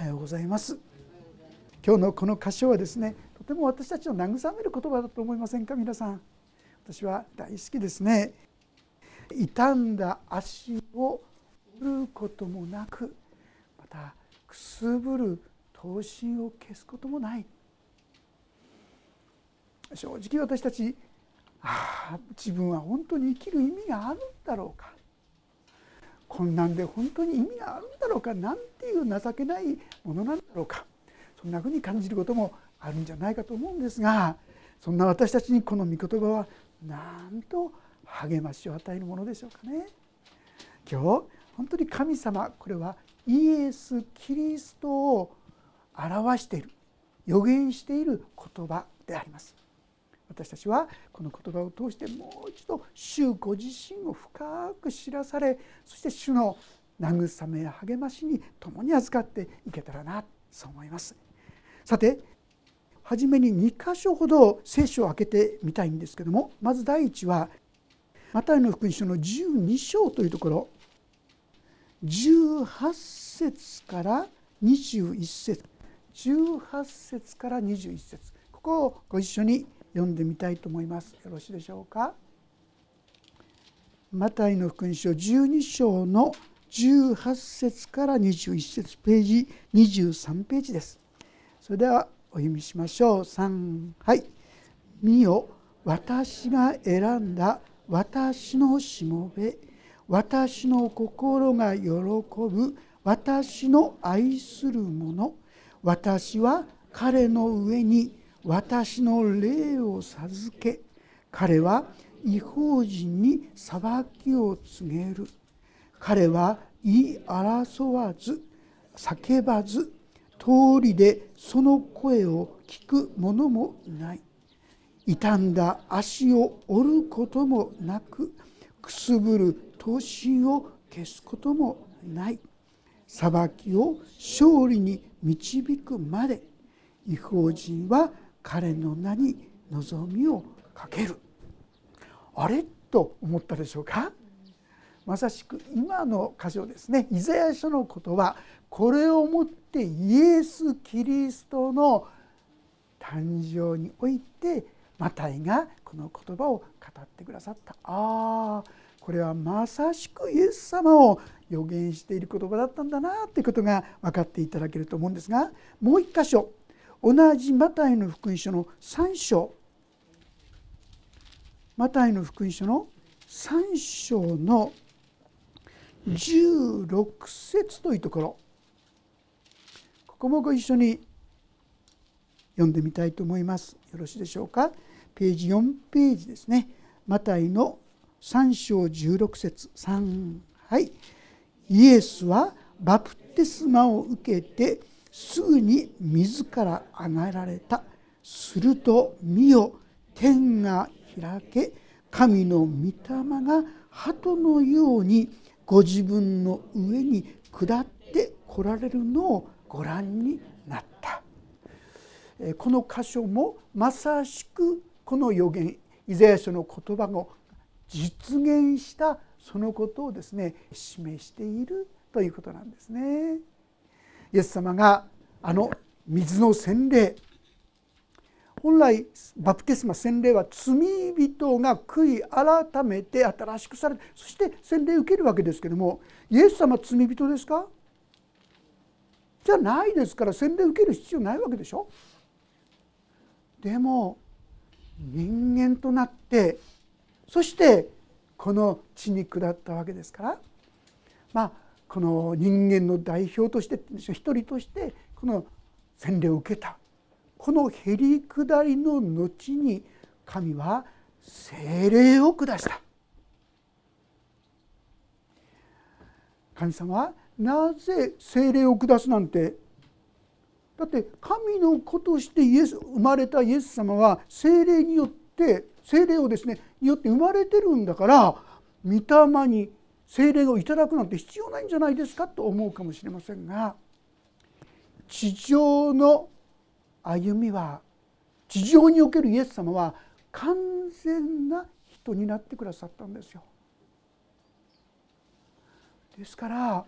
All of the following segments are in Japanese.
はようございます。今日のこの箇所はですねとても私たちを慰める言葉だと思いませんか？皆さん。私は大好きですね。傷んだ足を折ることもなくまたくすぶる刀身を消すこともない。正直私たちああ自分は本当に生きる意味があるんだろうか。困難で本当に意味があるんだろうかなんていう情けないものなんだろうかそんなふうに感じることもあるんじゃないかと思うんですがそんな私たちにこの御言葉はなんと励ましを与えるものでしょうかね。今日本当に神様これはイエス・キリストを表している予言している言葉であります。私たちはこの言葉を通してもう一度主ご自身を深く知らされそして主の慰めや励ましに共に預かっていけたらなそう思います。さて初めに2箇所ほど聖書を開けてみたいんですけどもまず第一はマタイの福音書の12章というところ。18節から21節。18節から21節。ここをご一緒に読んでみたいと思います。よろしいでしょうか？マタイの福音書12章の18節から21節ページ23ページです。それではお読みしましょう。3はい「見よ私が選んだ私のしもべ。私の心が喜ぶ私の愛する者私は彼の上に私の霊を授け彼は違法人に裁きを告げる。彼は言い争わず叫ばず通りでその声を聞く者もない。傷んだ足を折ることもなくくすぶる刀身を消すこともない。裁きを勝利に導くまで違法人は彼の名に望みをかける。あれと思ったでしょうか？まさしく今の箇所ですね。イザヤ書のことはこれをもってイエス・キリストの誕生においてマタイがこの言葉を語ってくださった。ああこれはまさしくイエス様を予言している言葉だったんだなということが分かっていただけると思うんですがもう一箇所同じマタイの福音書の3章。マタイの福音書の3章の16節というところ。ここもご一緒に読んでみたいと思います。よろしいでしょうか？ページ4ページですね。マタイの3章16節。3はい。イエスはバプテスマを受けてすぐに自ら上がられたすると見よ天が開け神の御霊が鳩のようにご自分の上に下ってこられるのをご覧になったこの箇所もまさしくこの予言イザヤ書の言葉を実現したそのことをですね示しているということなんですね。イエス様があの水の洗礼。本来バプテスマ洗礼は罪人が悔い改めて新しくされてそして洗礼を受けるわけですけどもイエス様罪人ですか？じゃないですから洗礼を受ける必要ないわけでしょ？でも人間となってそしてこの地に下ったわけですから。まあこの人間の代表として一人としてこの洗礼を受けた。このへり下りの後に神は精霊を下した。神様はなぜ精霊を下すなんて？だって神の子としてイエス生まれたイエス様は精霊によって精霊をですねによって生まれてるんだから御霊に精霊をいただくなんて必要ないんじゃないですかと思うかもしれませんが地上の歩みは地上におけるイエス様は完全な人になってくださったんですよ。ですから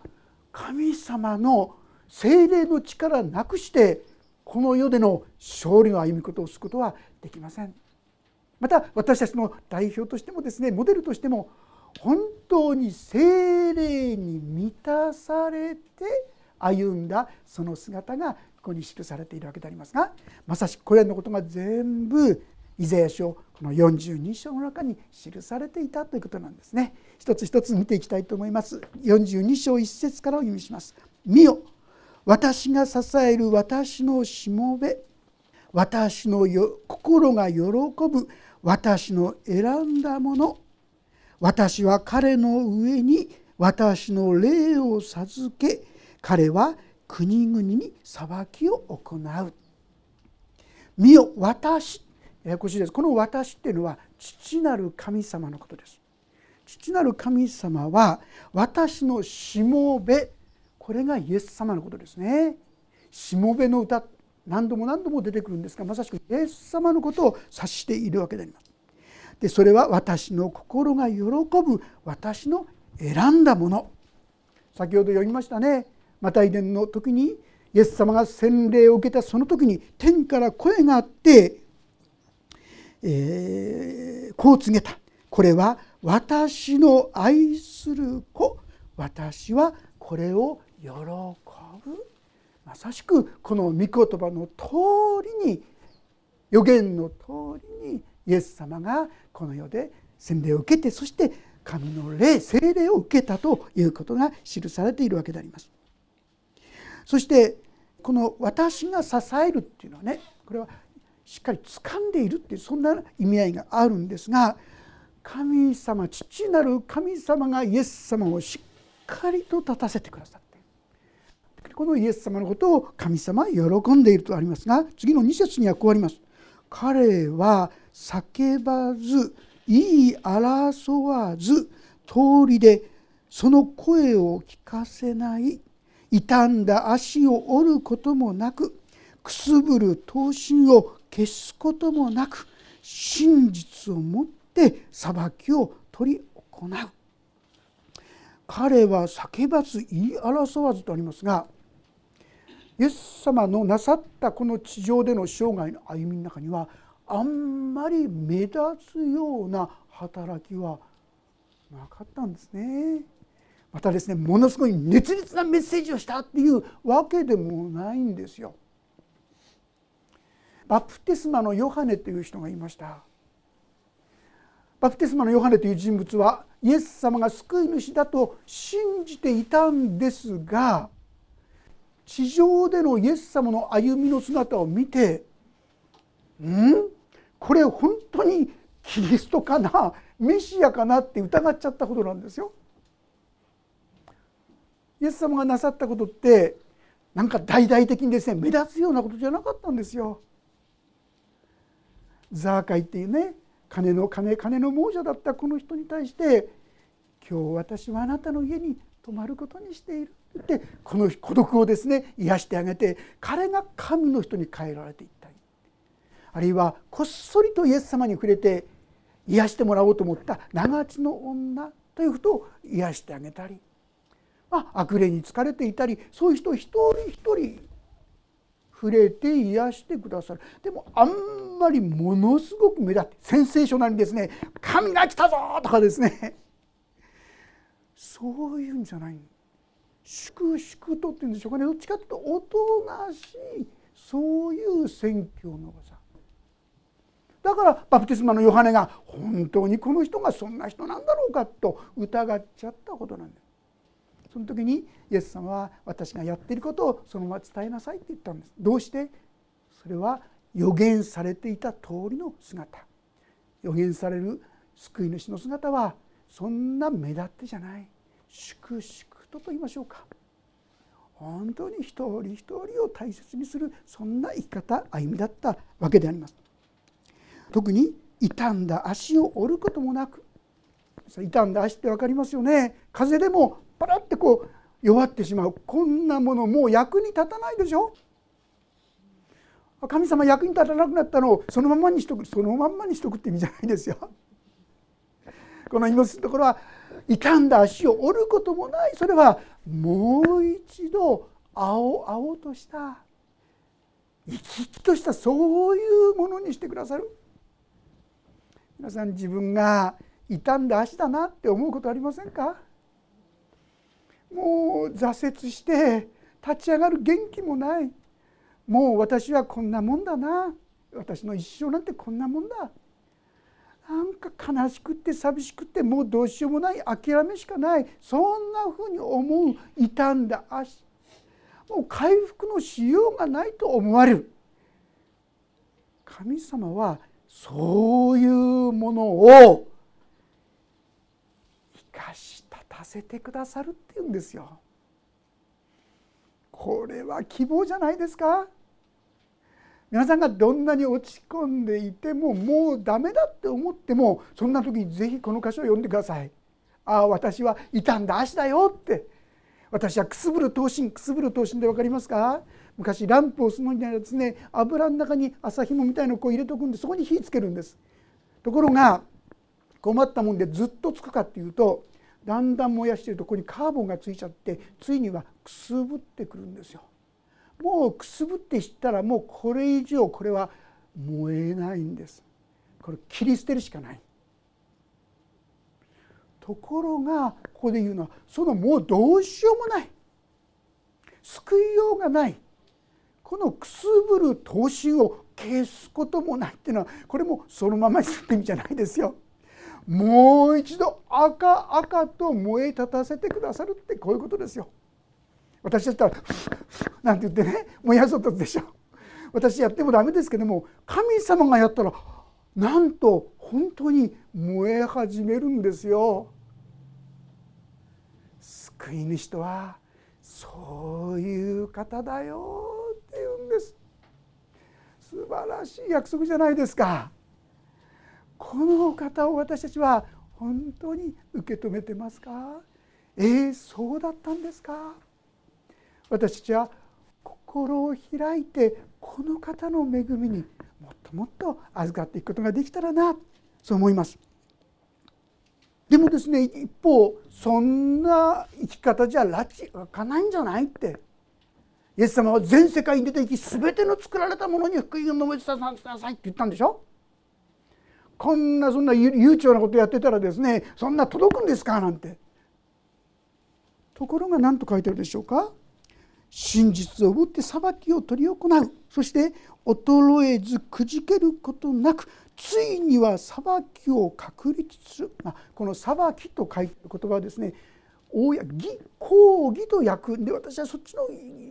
神様の精霊の力なくしてこの世での勝利の歩みことをすることはできませんまた私たちの代表としてもですねモデルとしても本当に精霊に満たされて歩んだその姿がここに記されているわけでありますがまさしくこれらのことが全部イザヤ書この42章の中に記されていたということなんですね。一つ一つ見ていきたいと思います。42章1節からお読みします。見よ。私が支える私のしもべ。私の心が喜ぶ私の選んだもの。私は彼の上に私の霊を授け彼は国々に裁きを行う。見よ私ややこしいですこの私っていうのは父なる神様のことです。父なる神様は私のしもべこれがイエス様のことですね。しもべの歌何度も何度も出てくるんですがまさしくイエス様のことを指しているわけであります。でそれは私の心が喜ぶ私の選んだもの。先ほど読みましたね。マタイ伝の時にイエス様が洗礼を受けたその時に天から声があって、えー、こう告げた。これは私の愛する子。私はこれを喜ぶ。まさしくこの御言葉の通りに予言の通りにイエス様がこの世で洗礼を受けてそして神の霊聖霊を受けたということが記されているわけであります。そしてこの「私が支える」っていうのはねこれはしっかり掴んでいるっていうそんな意味合いがあるんですが神様父なる神様がイエス様をしっかりと立たせてくださってこのイエス様のことを神様は喜んでいるとありますが次の2節にはこうあります。彼は叫ばず言い争わず通りでその声を聞かせない傷んだ足を折ることもなくくすぶる刀身を消すこともなく真実をもって裁きを取り行う。彼は叫ばず言い争わずとありますがイエス様のなさったこの地上での生涯の歩みの中にはあんまり目立つような働きはなかったんですね。またですねものすごい熱烈なメッセージをしたっていうわけでもないんですよ。バプテスマのヨハネという人がいました。バプテスマのヨハネという人物はイエス様が救い主だと信じていたんですが地上でのイエス様の歩みの姿を見てん？これ本当にキリストかなメシアかなって疑っちゃったことなんですよ。イエス様がなさったことってなんか大々的にですね目立つようなことじゃなかったんですよ。ザーカイっていうね金の金金の亡者だったこの人に対して「今日私はあなたの家に泊まることにしている」ってこの孤独をですね癒してあげて彼が神の人に変えられていったあるいはこっそりとイエス様に触れて癒してもらおうと思った長地の女ということを癒してあげたり、まあ、悪霊に疲れていたりそういう人一人一人触れて癒してくださる。でもあんまりものすごく目立ってセンセーショナルにですね「神が来たぞ!」とかですね。そういうんじゃない。粛々とっていうんでしょうかね。どっちかというとおとなしいそういう宣教の技だからバプテスマのヨハネが本当にこの人がそんな人なんだろうかと疑っちゃったことなんですその時にイエス様は私がやっていることをそのまま伝えなさいって言ったんです。どうして？それは予言されていた通りの姿予言される救い主の姿はそんな目立ってじゃない。粛々とと言いましょうか。本当に一人一人を大切にするそんな生き方歩みだったわけであります。特に傷んだ足を折ることもなく傷んだ足って分かりますよね。風でもパラッてこう弱ってしまう。こんなものもう役に立たないでしょ。神様役に立たなくなったのをそのままにしとくそのまんまにしとくって意味じゃないですよ。この命のところは傷んだ足を折ることもない。それはもう一度青々とした生き生きとしたそういうものにしてくださる。皆さん自分が傷んだ足だなって思うことありませんか？もう挫折して立ち上がる元気もない。もう私はこんなもんだな。私の一生なんてこんなもんだ。なんか悲しくって寂しくってもうどうしようもない。諦めしかない。そんなふうに思う。傷んだ足もう回復のしようがないと思われる。神様はそういうものを生かし立たせてくださるっていうんですよ。これは希望じゃないですか皆さんがどんなに落ち込んでいてももうダメだって思ってもそんな時にぜひこの箇所を読んでください。ああ私は傷んだ足だよって私はくすぶる刀身くすぶる刀身で分かりますか？昔ランプをするのにはですね油の中に朝ひもみたいのをこう入れておくんでそこに火つけるんです。ところが困ったもんでずっとつくかっていうとだんだん燃やしてるとここにカーボンがついちゃってついにはくすぶってくるんですよ。もうくすぶって知ったらもうこれ以上これは燃えないんです。これ切り捨てるしかない。ところがここで言うのはそのもうどうしようもない。救いようがない。このくすぶる刀身を消すこともないっていうのはこれもそのままにするって意味じゃないですよ。もう一度赤赤と燃え立たせてくださるってこういうことですよ。私だったら「なんて言ってね燃やそうとでしょ。私やってもダメですけども神様がやったらなんと本当に燃え始めるんですよ。救い主とはそういう方だよっんです。素晴らしい約束じゃないですか。この方を私たちは本当に受け止めてますか？えー、そうだったんですか？私たちは心を開いてこの方の恵みにもっともっと預かっていくことができたらなそう思います。でもですね一方そんな生き方じゃ拉致開かないんじゃないってイエス様は全世界に出て行き全ての作られたものに福音を述べ伝えなさいって言ったんでしょ？こんなそんな悠長なことやってたらですねそんな届くんですか？なんて。ところが何と書いてあるでしょうか？真実を持って裁きを執り行う。そして衰えずくじけることなくついには裁きを確立する、まあ、この「裁き」と書いてる言葉はですね公義公義と訳で私はそっちの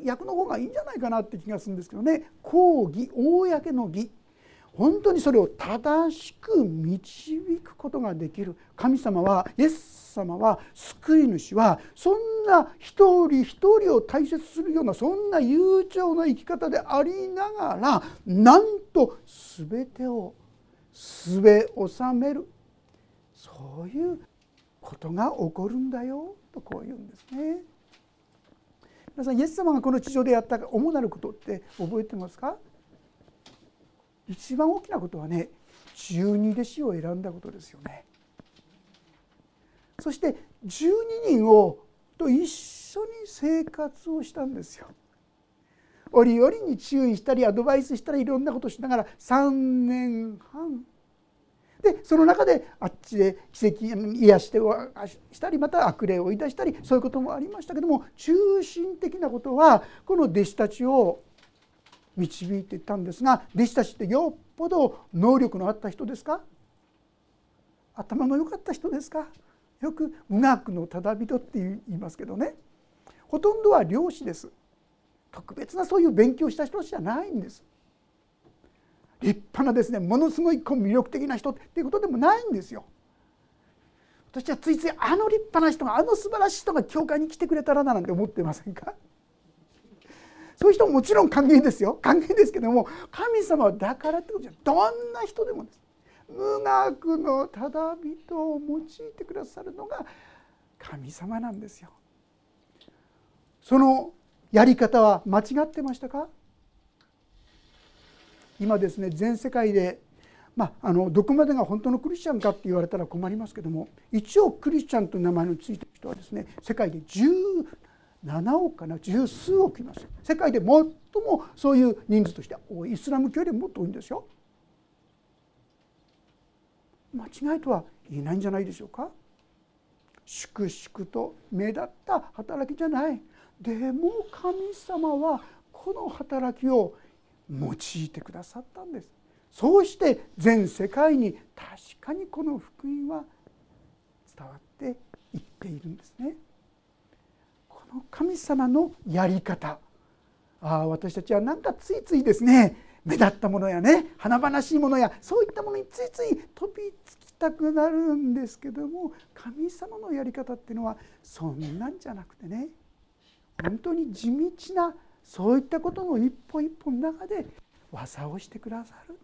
訳の方がいいんじゃないかなって気がするんですけどね。公義公の義本当にそれを正しく導くことができる。神様はイエス様は救い主はそんな一人一人を大切するようなそんな悠長な生き方でありながらなんと全てをすべ収める。そういうことが起こるんだよとこう言うんですね。皆さんイエス様がこの地上でやった主なることって覚えてますか？一番大きなことはね十二弟子を選んだことですよね。そして12人をと一緒に生活をしたんですよ。折々に注意したりアドバイスしたりいろんなことしながら3年半でその中であっちで奇跡癒してしたりまた悪霊を追い出したりそういうこともありましたけども中心的なことはこの弟子たちを導いていったんですが弟子たちってよっぽど能力のあった人ですか？頭の良かった人ですか？よく無学のただ人って言いますけどね。ほとんどは漁師です。特別なそういう勉強した人じゃないんです。立派なですねものすごい魅力的な人っていうことでもないんですよ。私はついついあの立派な人があの素晴らしい人が教会に来てくれたらななんて思ってませんか？そういう人ももちろん歓迎ですよ。歓迎ですけども神様はだからってことじゃどんな人でもです。無学のただ人を用いてくださるのが神様なんですよ。そのやり方は間違ってましたか？今ですね全世界で、まあ、あのどこまでが本当のクリスチャンかって言われたら困りますけども一応クリスチャンという名前のついてる人はですね世界で17億かな十数億います世界で最もそういう人数としては多いイスラム教よりもっと多いんですよ。間違いとは言えないんじゃないでしょうか。粛々と目立った働きじゃないでも神様はこの働きを用いてくださったんです。そうして全世界に確かにこの福音は伝わっていっているんですね。この神様のやり方。ああ私たちはなんかついついですね。目立ったものやね。華々しいものやそういったものについつい飛びつきたくなるんですけども神様のやり方っていうのはそんなんじゃなくてね本当に地道なそういったことの一歩一歩の中で技をしてくださる。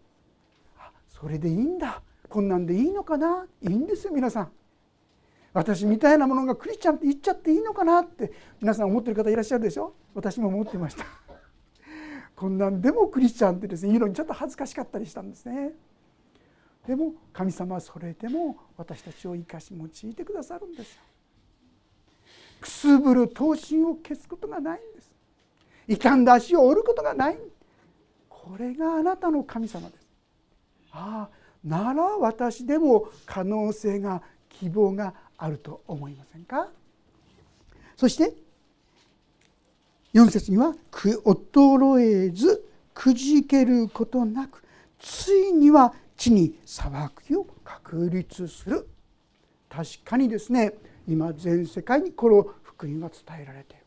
あそれでいいんだ。こんなんでいいのかな。いいんですよ皆さん。私みたいなものがクリスチャンって言っちゃっていいのかな。って皆さん思ってる方いらっしゃるでしょ。私も思ってました。こんなんでもクリスチャンってですね言うのにちょっと恥ずかしかったりしたんですね。でも神様はそれでも私たちを生かし用いてくださるんですよ。くすぶる刀身を消すことがないんです。傷んだ足を折ることがない。これがあなたの神様です。ああなら私でも可能性が希望があると思いませんか？そして4節には「衰えずくじけることなくついには地に裁きを確立する」確かにですね今全世界にこの福音は伝えられている。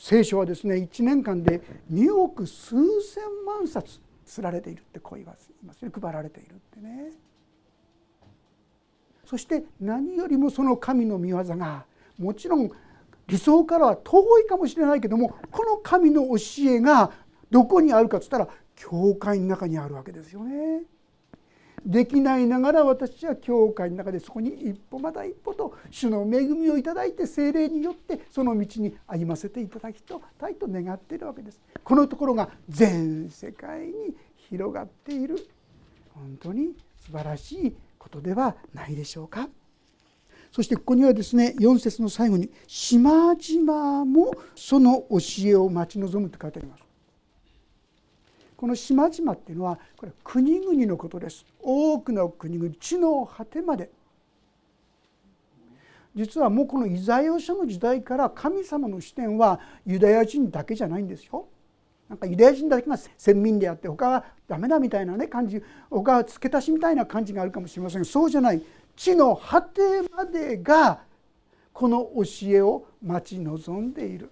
聖書はですね1年間で2億数千万冊刷られているってこう言いますね配られているってねそして何よりもその神の御業がもちろん理想からは遠いかもしれないけどもこの神の教えがどこにあるかっつったら教会の中にあるわけですよね。できないながら私は教会の中でそこに一歩また一歩と主の恵みをいただいて精霊によってその道に歩ませていただきたいと願っているわけです。このところが全世界に広がっている本当に素晴らしいことではないでしょうか。そしてここにはですね4節の最後に「島々もその教えを待ち望む」と書いてあります。この島々っていうのはこれ国々のことです。多くの国々地の果てまで。実はもうこのイザヤ書の時代から神様の視点はユダヤ人だけじゃないんですよ。なんかユダヤ人だけが先民であって他はダメだみたいなね感じ。他は付け足しみたいな感じがあるかもしれません。がそうじゃない。地の果てまでがこの教えを待ち望んでいる。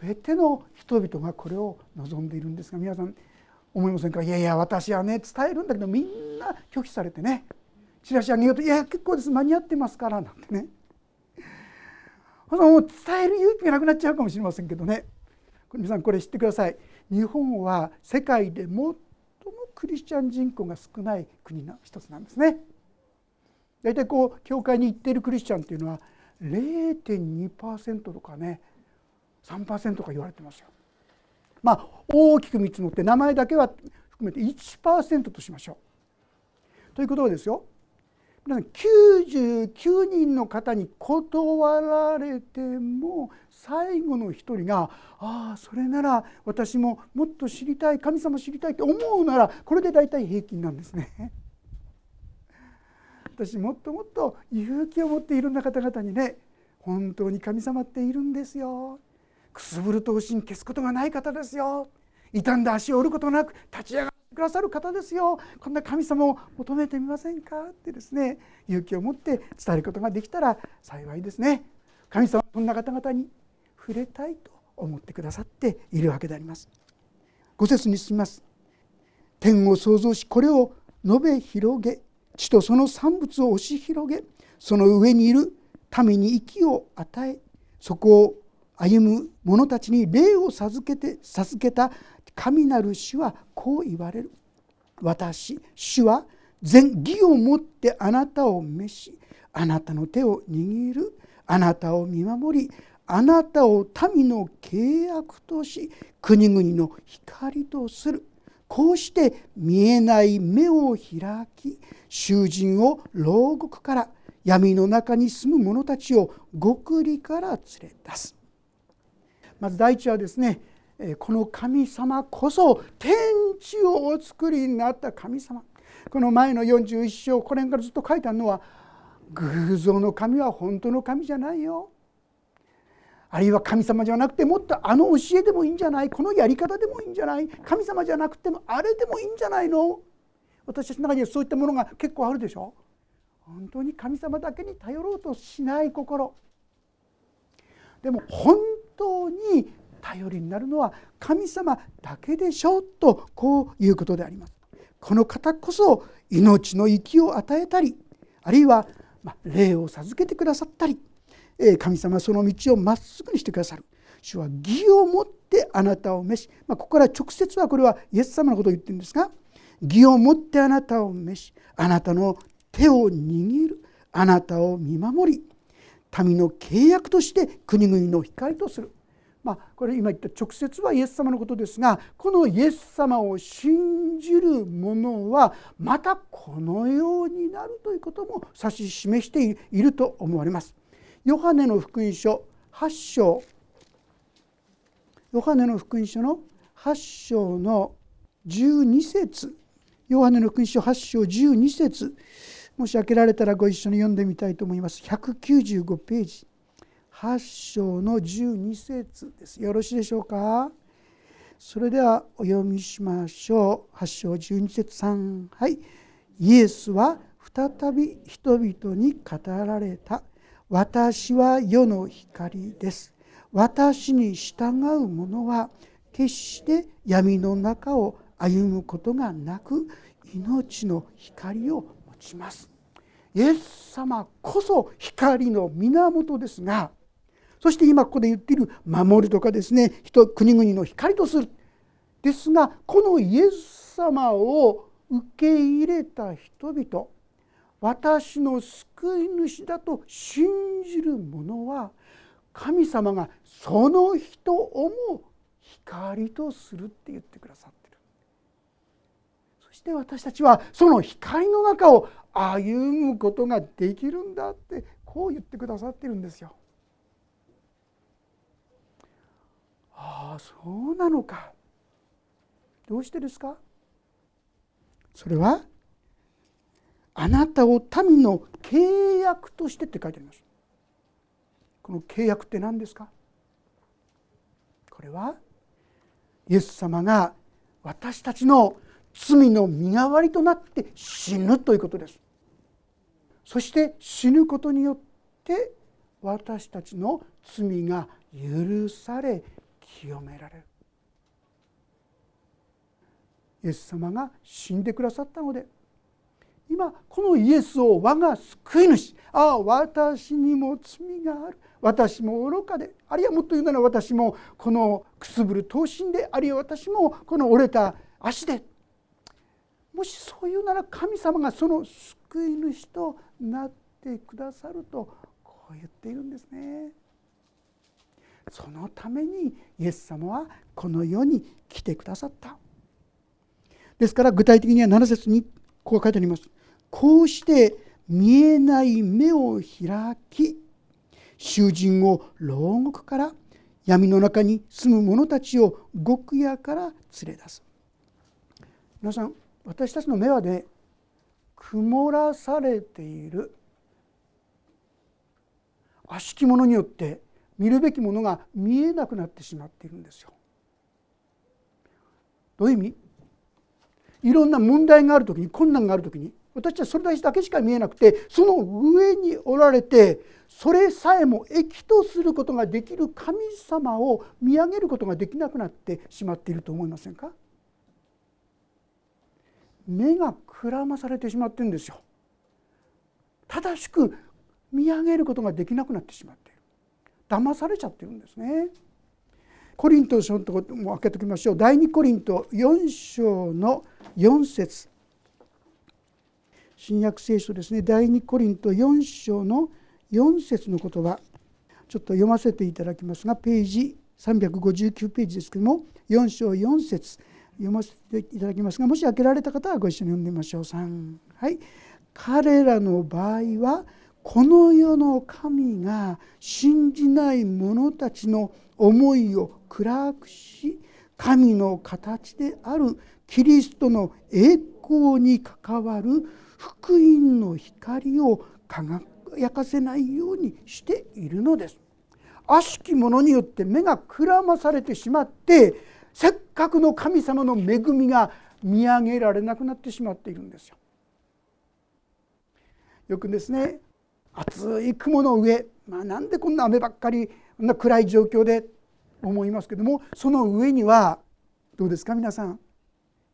全ての人々がこれを望んでいるんですが皆さん思いませんか？いやいや私はね伝えるんだけどみんな拒否されてね。チラシあげようと「いや結構です。間に合ってますから」なんてね。もう伝える勇気がなくなっちゃうかもしれませんけどね。皆さんこれ知ってください。日本は世界で最もクリスチャン人口が少ない国の一つなんですね。大体こう教会に行っているクリスチャンっていうのは0.2%とかね3%とか言われてますよ。まあ大きく見積もって名前だけは含めて1%としましょう。ということはですよ皆さん99人の方に断られても最後の一人が「ああそれなら私ももっと知りたい神様知りたい」って思うならこれで大体平均なんですね。私もっともっと勇気を持っていろんな方々にね本当に神様っているんですよくすぶると心消すことがない方ですよ。傷んだ足を折ることなく立ち上がってくださる方ですよ。こんな神様を求めてみませんか？ってですね勇気を持って伝えることができたら幸いですね。神様そんな方々に触れたいと思ってくださっているわけであります。五節に進みます。天を創造しこれを述べ広げ。地とその産物を押し広げ。その上にいる民に息を与え。そこを歩む者たちに霊を授けて授けた神なる主はこう言われる。私主は全義をもってあなたを召しあなたの手を握る。あなたを見守りあなたを民の契約とし国々の光とする。こうして見えない目を開き囚人を牢獄から闇の中に住む者たちを極利から連れ出す。まず第一はですねこの神様こそ天地をお作りになった神様。この前の41章これからずっと書いてあるのは偶像の神は本当の神じゃないよ。あるいは神様じゃなくてもっとあの教えでもいいんじゃない。このやり方でもいいんじゃない。神様じゃなくてもあれでもいいんじゃないの。私たちの中にはそういったものが結構あるでしょ。本当に神様だけに頼ろうとしない心。でも本当に頼りになるのは神様だけでしょうとこういうことであります。この方こそ命の息を与えたりあるいは霊を授けてくださったり神様その道をまっすぐにしてくださる主は義をもってあなたを召し、まあ、ここから直接はこれはイエス様のことを言ってるんですが義をもってあなたを召しあなたの手を握るあなたを見守り民の契約として国々の光とする。まあ、これ今言った直接はイエス様のことですがこのイエス様を信じる者はまたこのようになるということも指し示していると思われます。ヨハネの福音書8章。ヨハネの福音書の8章の12節。ヨハネの福音書8章12節。もし開けられたらご一緒に読んでみたいと思います。195ページ8章の12節です。よろしいでしょうか？それではお読みしましょう。8章12節3はい。イエスは再び人々に語られた。私は世の光です。私に従う者は決して闇の中を歩むことがなく命の光を持ちます。イエス様こそ光の源ですがそして今ここで言っている守るとかですね人国々の光とするですがこのイエス様を受け入れた人々私の救い主だと信じる者は神様がその人をも光とするって言ってくださってるそして私たちはその光の中を歩むことができるんだってこう言ってくださってるんですよ。ああそうなのか。どうしてですか？それはあなたを民の契約としてって書いてあります。この契約って何ですか？これはイエス様が私たちの罪の身代わりとなって死ぬということです。そして死ぬことによって私たちの罪が許され清められる。イエス様が死んでくださったので今このイエスを我が救い主ああ私にも罪がある。私も愚かであるいはもっと言うなら私もこのくすぶる刀身であるいは私もこの折れた足でもしそういうなら神様がその救い主となってくださるとこう言っているんですね。そのためにイエス様はこの世に来てくださった。ですから具体的には7節にこう書いてあります。こうして見えない目を開き囚人を牢獄から闇の中に住む者たちを極夜から連れ出す。皆さん私たちの目はね曇らされている。悪しき者によって見るべきものが見えなくなってしまっているんですよ。どういう意味？いろんな問題がある時に困難がある時に私はそれだけしか見えなくてその上におられてそれさえも益とすることができる神様を見上げることができなくなってしまっていると思いませんか？目がくらまされてしまってるんですよ。正しく見上げることができなくなってしまって騙されちゃってるんですね。コリント書のところも開けておきましょう。第2コリント4章の4節。新約聖書ですね。第2コリント4章の4節の言葉。ちょっと読ませていただきますがページ359ページですけども4章4節。読ませていただきますがもし開けられた方はご一緒に読んでみましょう。3はい。彼らの場合はこの世の神が信じない者たちの思いを暗くし神の形であるキリストの栄光に関わる福音の光を輝かせないようにしているのです。悪しき者によって目がくらまされてしまってせっかくの神様の恵みが見上げられなくなってしまっているんですよ。よくですね厚い雲の上、まあ、なんでこんな雨ばっかりこんな暗い状況で思いますけどもその上にはどうですか皆さん？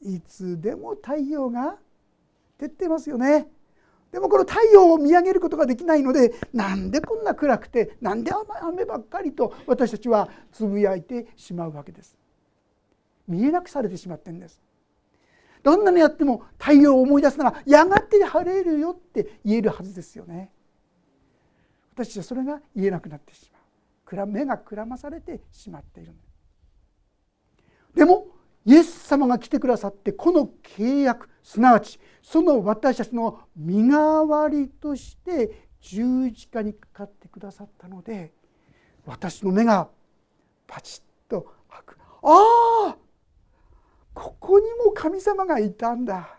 いつでも太陽が照ってますよね。でもこの太陽を見上げることができないのでなんでこんな暗くてなんで雨ばっかりと私たちはつぶやいてしまうわけです。見えなくされてしまってんです。どんなのやっても太陽を思い出すならやがて晴れるよって言えるはずですよね。私はそれが言えなくなってしまう目がくらまされてしまっているでもイエス様が来てくださってこの契約すなわちその私たちの身代わりとして十字架にかかってくださったので私の目がパチッと開くああここにも神様がいたんだ。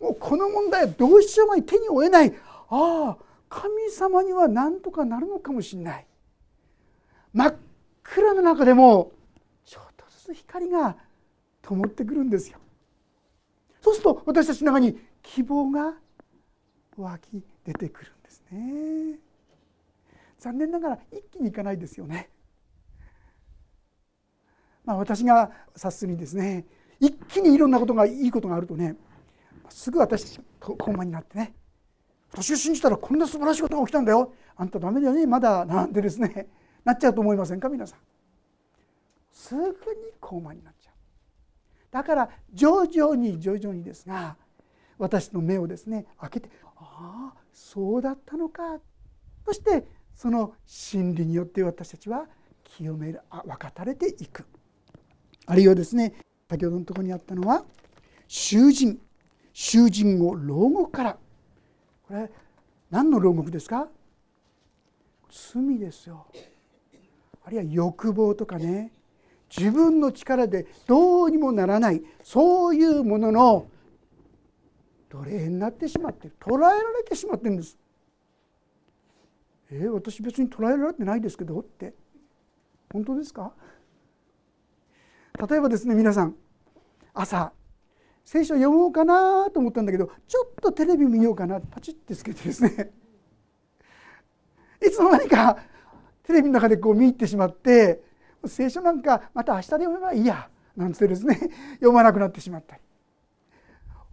もうこの問題はどうしようもない。手に負えない。ああ神様には何とかなるのかもしれない。真っ暗の中でもちょっとずつ光が灯ってくるんですよ。そうすると私たちの中に希望が湧き出てくるんですね。残念ながら一気にいかないですよね。まあ私が察するにですね一気にいろんなことがいいことがあるとねすぐ私たち高慢になってね私を信じたらこんな素晴らしいことが起きたんだよ。あんたダメだよねまだなんてですねなっちゃうと思いませんか皆さん。すぐに高慢になっちゃう。だから徐々に徐々にですが私の目をですね開けてああそうだったのかそしてその真理によって私たちは清めるあ分かたれていく。あるいはですね。先ほどのところにあったのは囚人。囚人を牢獄から。これ何の牢獄ですか？罪ですよ。あるいは欲望とかね。自分の力でどうにもならない。そういうものの奴隷になってしまって捕らえられてしまってるんです。えー、私別に捕らえられてないですけどって。本当ですか？例えばですね皆さん朝聖書読もうかなと思ったんだけどちょっとテレビ見ようかなパチッてつけてですね いつの間にかテレビの中でこう見入ってしまって聖書なんかまた明日で読めばいいやなんつってですね 読まなくなってしまったり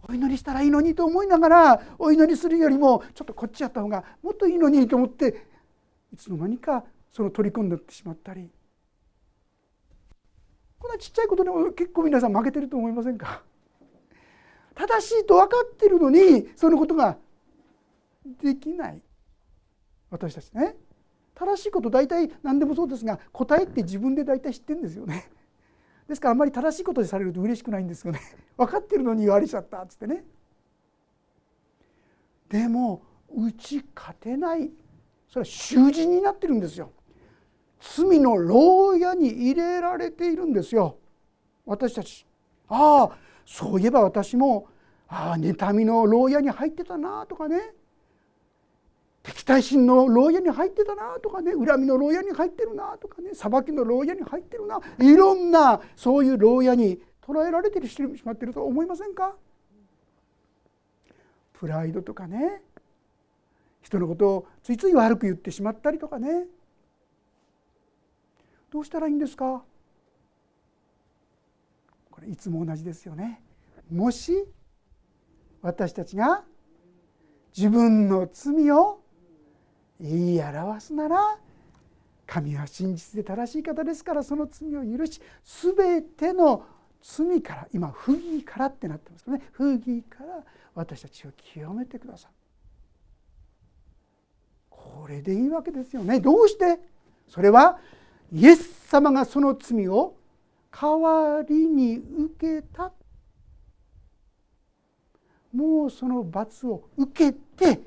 お祈りしたらいいのにと思いながらお祈りするよりもちょっとこっちやった方がもっといいのにと思っていつの間にかその取り込んでってしまったりこんなちっちゃいことでも結構皆さん負けてると思いませんか？正しいと分かってるのにそのことができない。私たちね。正しいこと大体何でもそうですが答えって自分で大体知ってるんですよね。ですからあんまり正しいことでされると嬉しくないんですよね。分かってるのに言われちゃったっつってね。でも打ち勝てない。それは囚人になってるんですよ。罪の牢屋に入れられているんですよ。私たち。ああそういえば私もああ妬みの牢屋に入ってたなとかね。敵対心の牢屋に入ってたなとかね。恨みの牢屋に入ってるなとかね。裁きの牢屋に入ってるな。いろんなそういう牢屋に捉えられてしまっていると思いませんか？プライドとかね。人のことをついつい悪く言ってしまったりとかね。どうしたらいいんですか？これいつも同じですよね。もし私たちが自分の罪を言い表すなら神は真実で正しい方ですからその罪を許し全ての罪から今不義からってなってますけどね不義から私たちを清めてください。これでいいわけですよね。どうして？それはイエス様がその罪を代わりに受けたもうその罰を受けて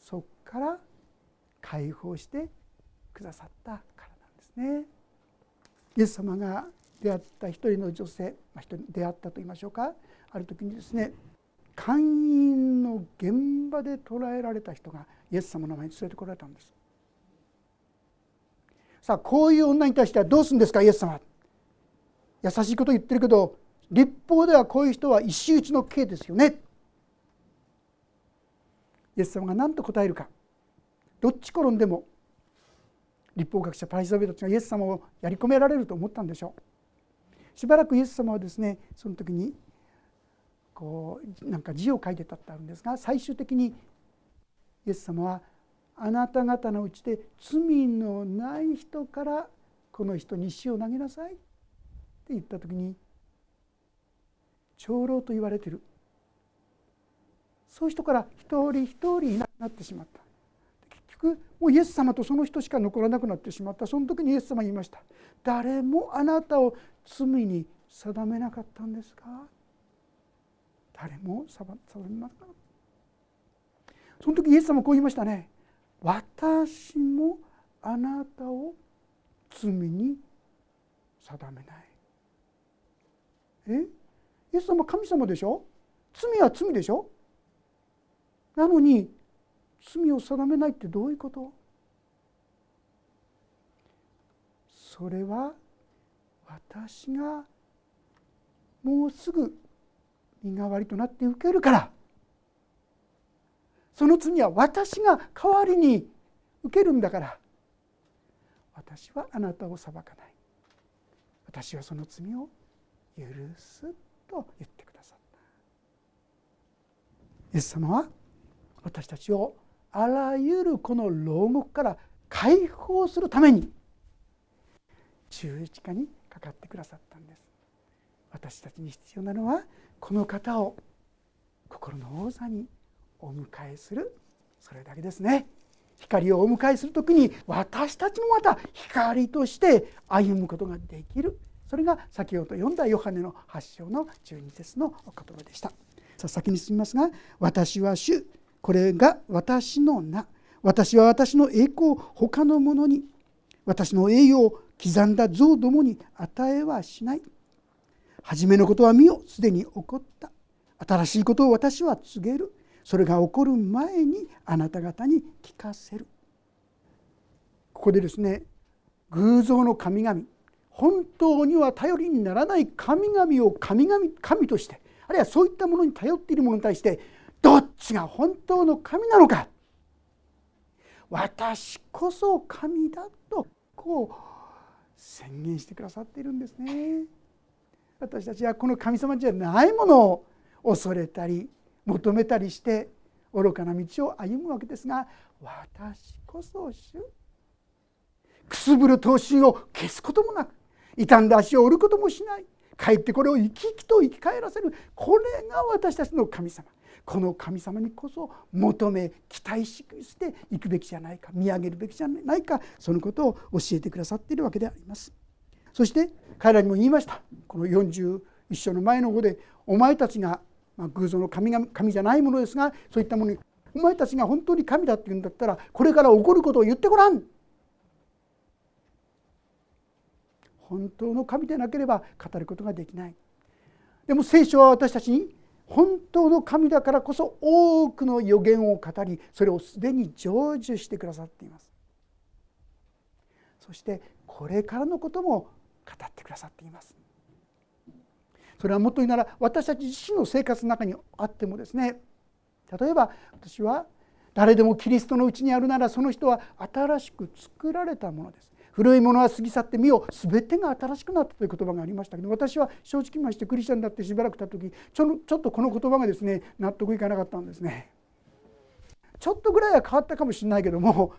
そこから解放してくださったからなんですね。イエス様が出会った一人の女性、まあ、人出会ったと言いましょうかある時にですね勧誘の現場で捕らえられた人がイエス様の前に連れてこられたんです。さあこういう女に対してはどうするんですかイエス様。優しいこと言ってるけど立法ではこういう人は石打ちの刑ですよね。イエス様が何と答えるか。どっち転んでも立法学者パリサビたちがイエス様をやり込められると思ったんでしょう。しばらくイエス様はですねその時にこうなんか字を書いてたってあるんですが最終的にイエス様はあなた方のうちで罪のない人からこの人に石を投げなさいって言った時に長老と言われてる。そういう人から一人一人いなくなってしまった。結局もうイエス様とその人しか残らなくなってしまった。その時にイエス様言いました。誰もあなたを罪に定めなかったんですか？誰も定めなかった。その時イエス様こう言いましたね。私もあなたを罪に定めない。え？イエス様神様でしょ？罪は罪でしょ？なのに罪を定めないってどういうこと？それは私がもうすぐ身代わりとなって受けるから。その罪は私が代わりに受けるんだから。私はあなたを裁かない。私はその罪を許すと言ってくださった。イエス様は私たちをあらゆるこの牢獄から解放するために十字架にかかってくださったんです。私たちに必要なのはこの方を心の王座にお迎えする。それだけですね。光をお迎えする時に私たちもまた光として歩むことができる。それが先ほど読んだヨハネの8章の12節のお言葉でした。さあ先に進みますが「私は主。これが私の名。私は私の栄光を他の者に私の栄誉を刻んだ像どもに与えはしない」「初めのことは見よ。すでに起こった」「新しいことを私は告げる」それが起こる前にあなた方に聞かせるここでですね偶像の神々本当には頼りにならない神々を神々神としてあるいはそういったものに頼っているものに対してどっちが本当の神なのか私こそ神だとこう宣言してくださっているんですね。私たちはこの神様じゃないものを恐れたり求めたりして愚かな道を歩むわけですが私こそ主。くすぶる闘身を消すこともなく傷んだ足を折ることもしない。かえってこれを生き生きと生き返らせる。これが私たちの神様。この神様にこそ求め期待していくべきじゃないか見上げるべきじゃないかそのことを教えてくださっているわけであります。そして彼らにも言いました。この41章の前の方でお前たちがまあ、偶像の神が神じゃないものですがそういったものにお前たちが本当に神だって言うんだったらこれから起こることを言ってごらん。本当の神でなければ語ることができない。でも聖書は私たちに本当の神だからこそ多くの予言を語りそれをすでに成就してくださっています。そしてこれからのことも語ってくださっています。それはもっと言うなら私たち自身の生活の中にあってもですね例えば私は誰でもキリストのうちにあるならその人は新しく作られたものです古いものは過ぎ去ってみよう全てが新しくなったという言葉がありましたけど私は正直ましてクリスチャンだってしばらくた時ちょちょっとこの言葉がですね納得いかなかったんですね。ちょっとぐらいは変わったかもしれないけども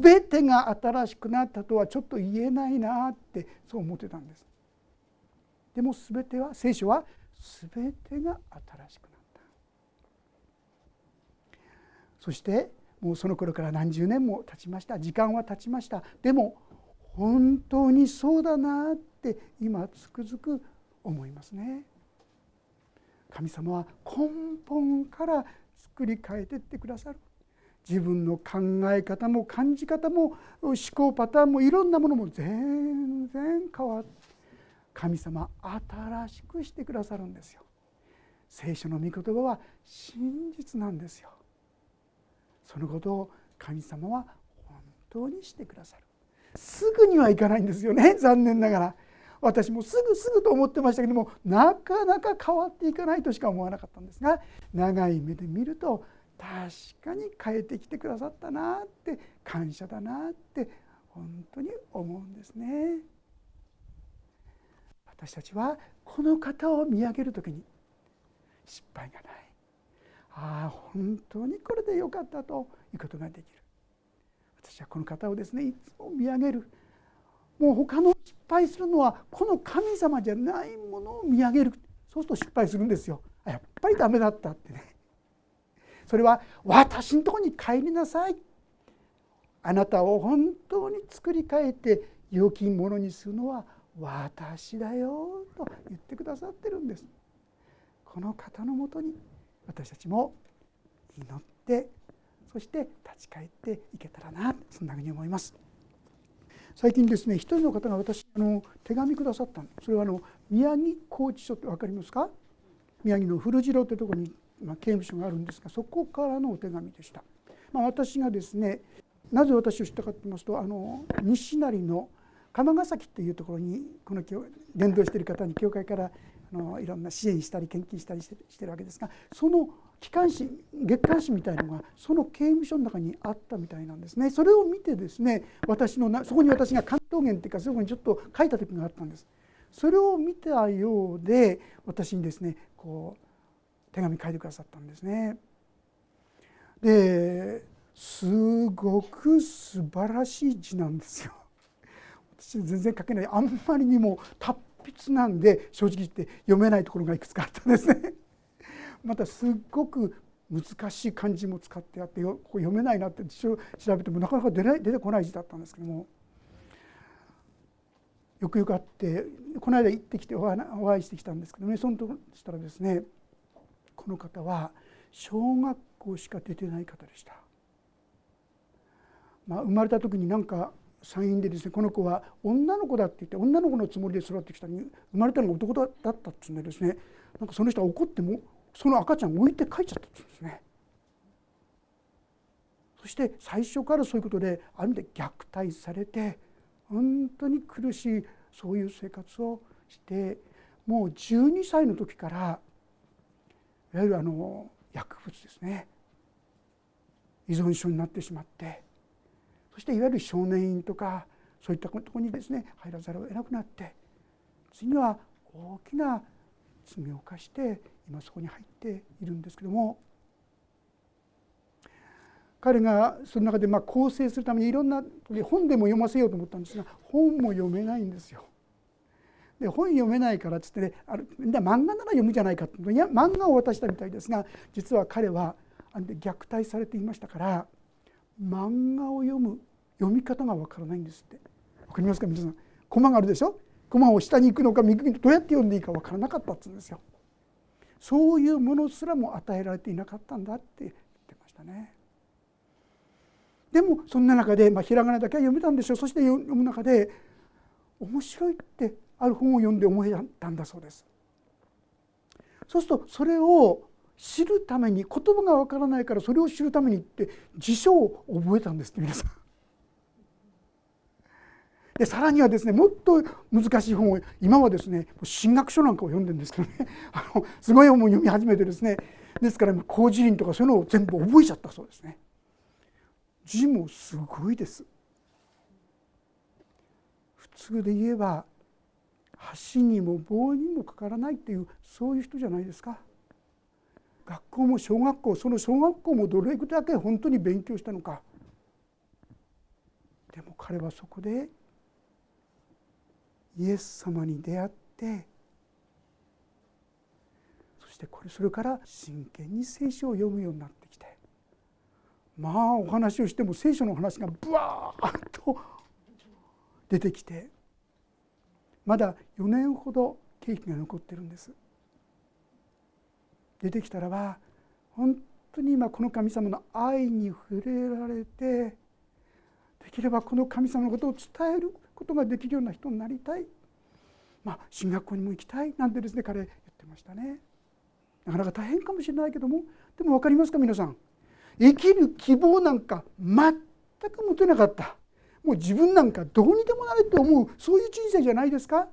全てが新しくなったとはちょっと言えないなってそう思ってたんです。でも全ては聖書は全てが新しくなった。そしてもうその頃から何十年も経ちました。時間は経ちました。でも本当にそうだなって今つくづく思いますね。神様は根本から作り変えてってくださる。自分の考え方も感じ方も思考パターンもいろんなものも全然変わって神様新しくしてくださるんですよ。聖書の御言葉は真実なんですよ。そのことを神様は本当にしてくださる。すぐにはいかないんですよね残念ながら。私もすぐすぐと思ってましたけどもなかなか変わっていかないとしか思わなかったんですが長い目で見ると確かに変えてきてくださったなって感謝だなって本当に思うんですね。私たちはこの方を見上げる時に失敗がない。ああ本当にこれでよかったということができる。私はこの方をですねいつも見上げる。もう他の失敗するのはこの神様じゃないものを見上げる。そうすると失敗するんですよ。やっぱりダメだったってね。それは私のとこに帰りなさい。あなたを本当に作り変えて良きものにするのは私だよと言ってくださってるんです。この方のもとに私たちも祈ってそして立ち返っていけたらなそんなふうに思います。最近ですね一人の方が私あの手紙くださったそれはあの宮城拘置所って分かりますか？宮城の古城というところに、まあ、刑務所があるんですがそこからのお手紙でした、まあ、私がですねなぜ私を知ったかと言いますとあの西成の釜ヶ崎っていうところにこの伝道している方に教会からあのいろんな支援したり献金したりしてるわけですがその機関誌月刊誌みたいのがその刑務所の中にあったみたいなんですね。それを見てですね私のなそこに私が関東言っていうかそこにちょっと書いた時があったんです。それを見たようで私にですねこう手紙書いてくださったんですね。ですごく素晴らしい字なんですよ。私全然書けない。あんまりにも達筆なんで正直言って読めないところがいくつかあったんですね。またすっごく難しい漢字も使ってあって読めないなって調べてもなかなか出ない出てこない字だったんですけども。よくよくあってこの間行ってきてお会いしてきたんですけどね。そのとしたらですねこの方は小学校しか出てない方でした。まあ、生まれた時になんか産院でですねこの子は女の子だって言って女の子のつもりで育ってきたに生まれたのが男だったっつうんでですねなんかその人は怒ってもその赤ちゃんを置いて帰っちゃったっつうんですね。そして最初からそういうことである意味で虐待されて本当に苦しいそういう生活をしてもう12歳の時からいわゆるあの薬物ですね依存症になってしまってそしていわゆる少年院とかそういったところにですね入らざるを得なくなって次には大きな罪を犯して今そこに入っているんですけども彼がその中でまあ構成するためにいろんな本でも読ませようと思ったんですが本も読めないんですよ。で本読めないからっつってねあれ漫画なら読むじゃないかっていや漫画を渡したみたいですが実は彼は虐待されていましたから漫画を読む読み方がわからないんですって。わかりますか皆さん。コマがあるでしょ？コマを下に行くのか右にどうやって読んでいいかわからなかったっつうんですよ。そういうものすらも与えられていなかったんだって言ってましたね。でもそんな中で、まあ、ひらがなだけは読めたんでしょう。そして読む中で面白いってある本を読んで思いたんだそうです。そうするとそれを知るために言葉がわからないからそれを知るためにって辞書を覚えたんですって皆さん。でさらにはですねもっと難しい本を今はですね進学書なんかを読んでるんですけどね あのすごい本を読み始めてですねですから工事林とかそういうのを全部覚えちゃったそうですね。字もすごいです。普通で言えば橋にも棒にもかからないっていうそういう人じゃないですか。学校も小学校その小学校もどれだけ本当に勉強したのかでも彼はそこでイエス様に出会ってそしてこれそれから真剣に聖書を読むようになってきてまあお話をしても聖書の話がブワーッと出てきてまだ4年ほど経費が残ってるんです。出てきたらば本当に今この神様の愛に触れられてできればこの神様のことを伝えることができるような人になりたい、まあ、進学校にも行きたい。なんてですね彼言ってましたね。なかなか大変かもしれないけども。でも分かりますか皆さん。生きる希望なんか全く持てなかった。もう自分なんかどうにでもなれと思うそういう人生じゃないですか。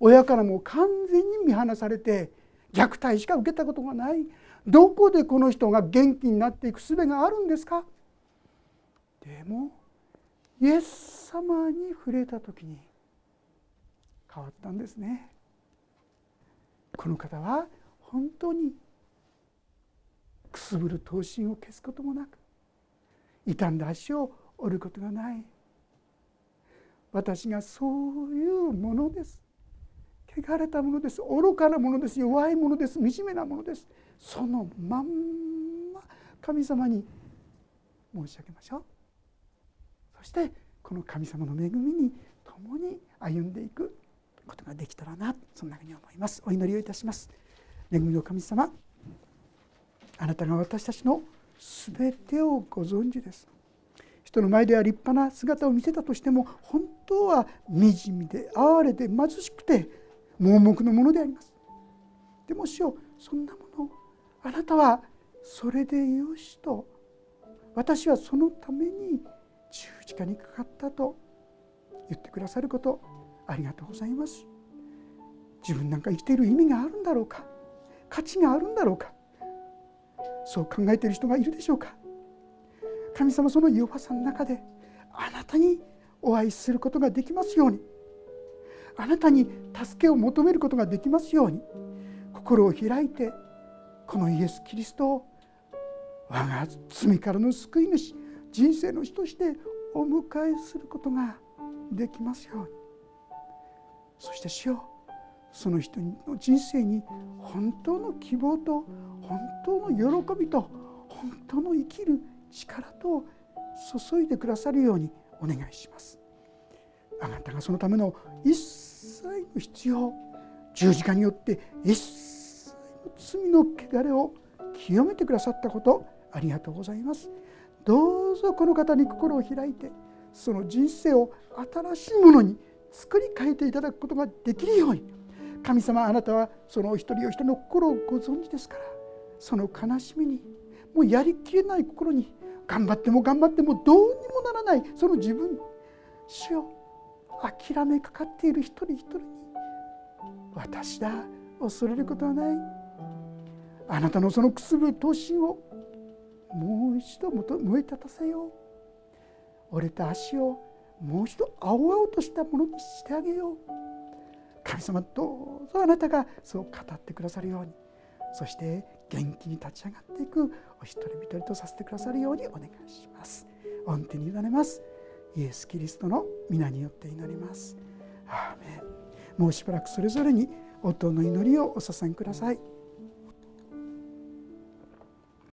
親からも完全に見放されて虐待しか受けたことがない。どこでこの人が元気になっていく術があるんですか？でもイエス様に触れた時に変わったんですね。この方は本当にくすぶる刀身を消すこともなく傷んだ足を折ることがない。私がそういうものです。汚れたものです。愚かなものです。弱いものです。惨めなものです。そのまんま神様に申し上げましょう。そしてこの神様の恵みに共に歩んでいくことができたらな。そんなふうに思います。お祈りをいたします。恵みの神様あなたが私たちの全てをご存知です。人の前では立派な姿を見せたとしても本当は惨めで哀れで貧しくて盲目のものであります。でもしよそんなものあなたはそれでよしと私はそのために十字架にかかったと言ってくださることありがとうございます。自分なんか生きている意味があるんだろうか価値があるんだろうかそう考えている人がいるでしょうか。神様その弱さの中であなたにお会いすることができますように。あなたに助けを求めることができますように。心を開いてこのイエス・キリストを我が罪からの救い主人生の主としてお迎えすることができますように。そして主よその人の人生に本当の希望と本当の喜びと本当の生きる力と注いでくださるようにお願いします。あなたがそのための一切の必要十字架によって一切の罪の汚れを清めてくださったことありがとうございます。どうぞこの方に心を開いてその人生を新しいものに作り変えていただくことができるように神様あなたはそのお一人お一人の心をご存知ですからその悲しみにもうやりきれない心に頑張っても頑張ってもどうにもならないその自分主よ。諦めかかっている一人一人に私だ恐れることはない。あなたのそのくすぶる闘身をもう一度燃え立たせよう。折れた足をもう一度青々としたものにしてあげよう。神様どうぞあなたがそう語ってくださるように。そして元気に立ち上がっていくお一人一人とさせてくださるようにお願いします。御手に委ねます。イエス・キリストの皆によって祈ります。アーメン。もうしばらくそれぞれに音の祈りをお捧げください。